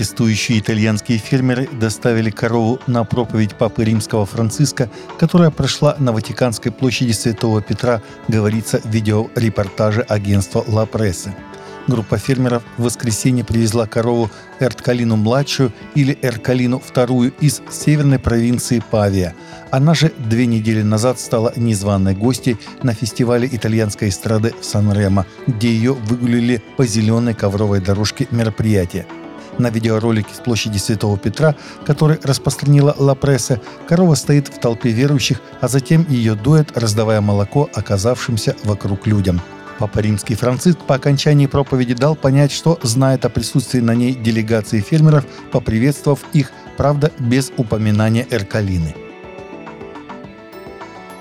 Протестующие итальянские фермеры доставили корову на проповедь Папы Римского Франциска, которая прошла на Ватиканской площади Святого Петра, говорится в видеорепортаже агентства «Ла Прессе». Группа фермеров в воскресенье привезла корову Эрткалину-младшую или Эркалину-вторую из северной провинции Павия. Она же две недели назад стала незваной гостьей на фестивале итальянской эстрады в Сан-Ремо, где ее выгулили по зеленой ковровой дорожке мероприятия – на видеоролике с площади Святого Петра, который распространила Ла Пресса, корова стоит в толпе верующих, а затем ее дует, раздавая молоко оказавшимся вокруг людям. Папа Римский Франциск по окончании проповеди дал понять, что знает о присутствии на ней делегации фермеров, поприветствовав их, правда, без упоминания Эркалины.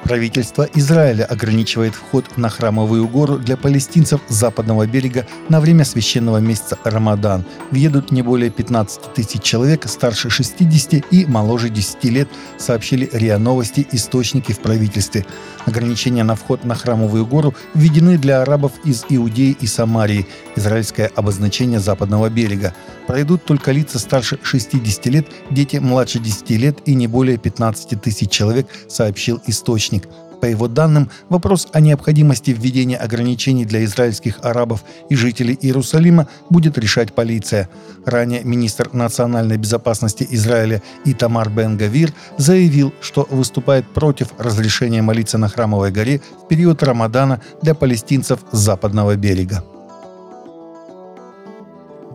Правительство Израиля ограничивает вход на Храмовую гору для палестинцев западного берега на время священного месяца Рамадан. Въедут не более 15 тысяч человек старше 60 и моложе 10 лет, сообщили РИА Новости источники в правительстве. Ограничения на вход на Храмовую гору введены для арабов из Иудеи и Самарии, израильское обозначение западного берега. Пройдут только лица старше 60 лет, дети младше 10 лет и не более 15 тысяч человек, сообщил источник источник. По его данным, вопрос о необходимости введения ограничений для израильских арабов и жителей Иерусалима будет решать полиция. Ранее министр национальной безопасности Израиля Итамар Бен-Гавир заявил, что выступает против разрешения молиться на Храмовой горе в период Рамадана для палестинцев с западного берега.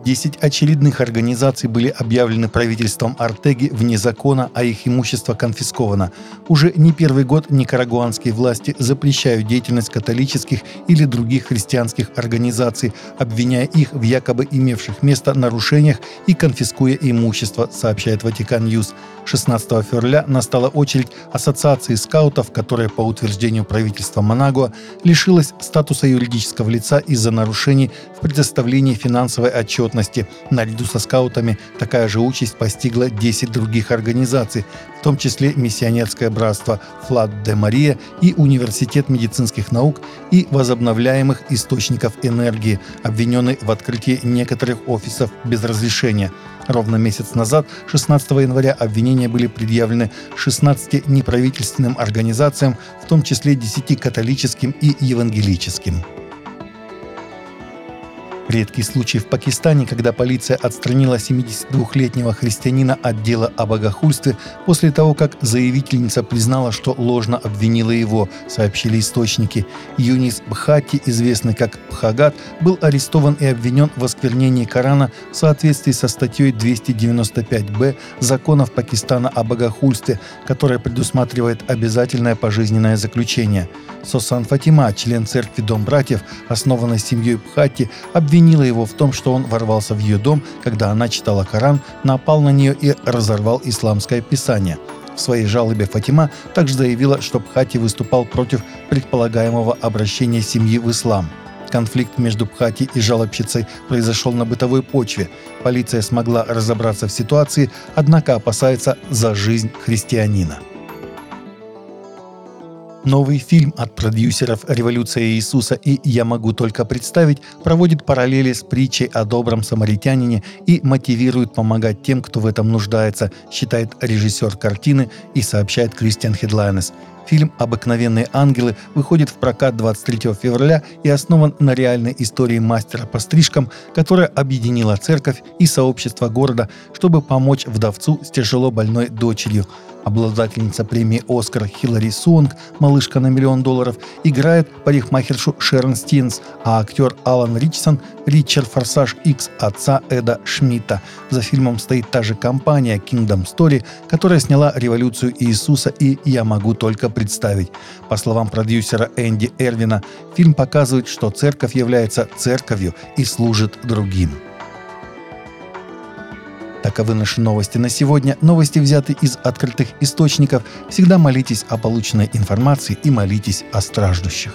10 очередных организаций были объявлены правительством Артеги вне закона, а их имущество конфисковано. Уже не первый год никарагуанские власти запрещают деятельность католических или других христианских организаций, обвиняя их в якобы имевших место нарушениях и конфискуя имущество, сообщает Vatican News. 16 февраля настала очередь Ассоциации скаутов, которая по утверждению правительства Манагуа лишилась статуса юридического лица из-за нарушений в предоставлении финансовой отчетности. Наряду со скаутами такая же участь постигла 10 других организаций, в том числе Миссионерское братство Fiat de Maria и Университет медицинских наук и возобновляемых источников энергии, обвиненный в открытии некоторых офисов без разрешения – Ровно месяц назад, 16 января, обвинения были предъявлены 16 неправительственным организациям, в том числе 10 католическим и евангелическим. Редкий случай в Пакистане, когда полиция отстранила 72-летнего христианина от дела о богохульстве после того, как заявительница признала, что ложно обвинила его, сообщили источники. Юнис Бхати, известный как Бхагат, был арестован и обвинен в осквернении Корана в соответствии со статьей 295-б законов Пакистана о богохульстве, которая предусматривает обязательное пожизненное заключение. Сосан Фатима, член церкви Дом братьев, основанной семьей Бхати, обвинил обвинила его в том, что он ворвался в ее дом, когда она читала Коран, напал на нее и разорвал исламское писание. В своей жалобе Фатима также заявила, что Пхати выступал против предполагаемого обращения семьи в ислам. Конфликт между Пхати и жалобщицей произошел на бытовой почве. Полиция смогла разобраться в ситуации, однако опасается за жизнь христианина. Новый фильм от продюсеров «Революция Иисуса» и «Я могу только представить» проводит параллели с притчей о добром самаритянине и мотивирует помогать тем, кто в этом нуждается, считает режиссер картины и сообщает Кристиан Хедлайнес. Фильм «Обыкновенные ангелы» выходит в прокат 23 февраля и основан на реальной истории мастера по стрижкам, которая объединила церковь и сообщество города, чтобы помочь вдовцу с тяжело больной дочерью. Обладательница премии «Оскар» Хиллари Суонг, малышка на миллион долларов, играет парикмахершу Шерон Стинс, а актер Алан Ричсон – Ричард Форсаж X отца Эда Шмидта. За фильмом стоит та же компания Kingdom Story, которая сняла «Революцию Иисуса» и «Я могу только представить». По словам продюсера Энди Эрвина, фильм показывает, что церковь является церковью и служит другим. Таковы наши новости на сегодня. Новости взяты из открытых источников. Всегда молитесь о полученной информации и молитесь о страждущих.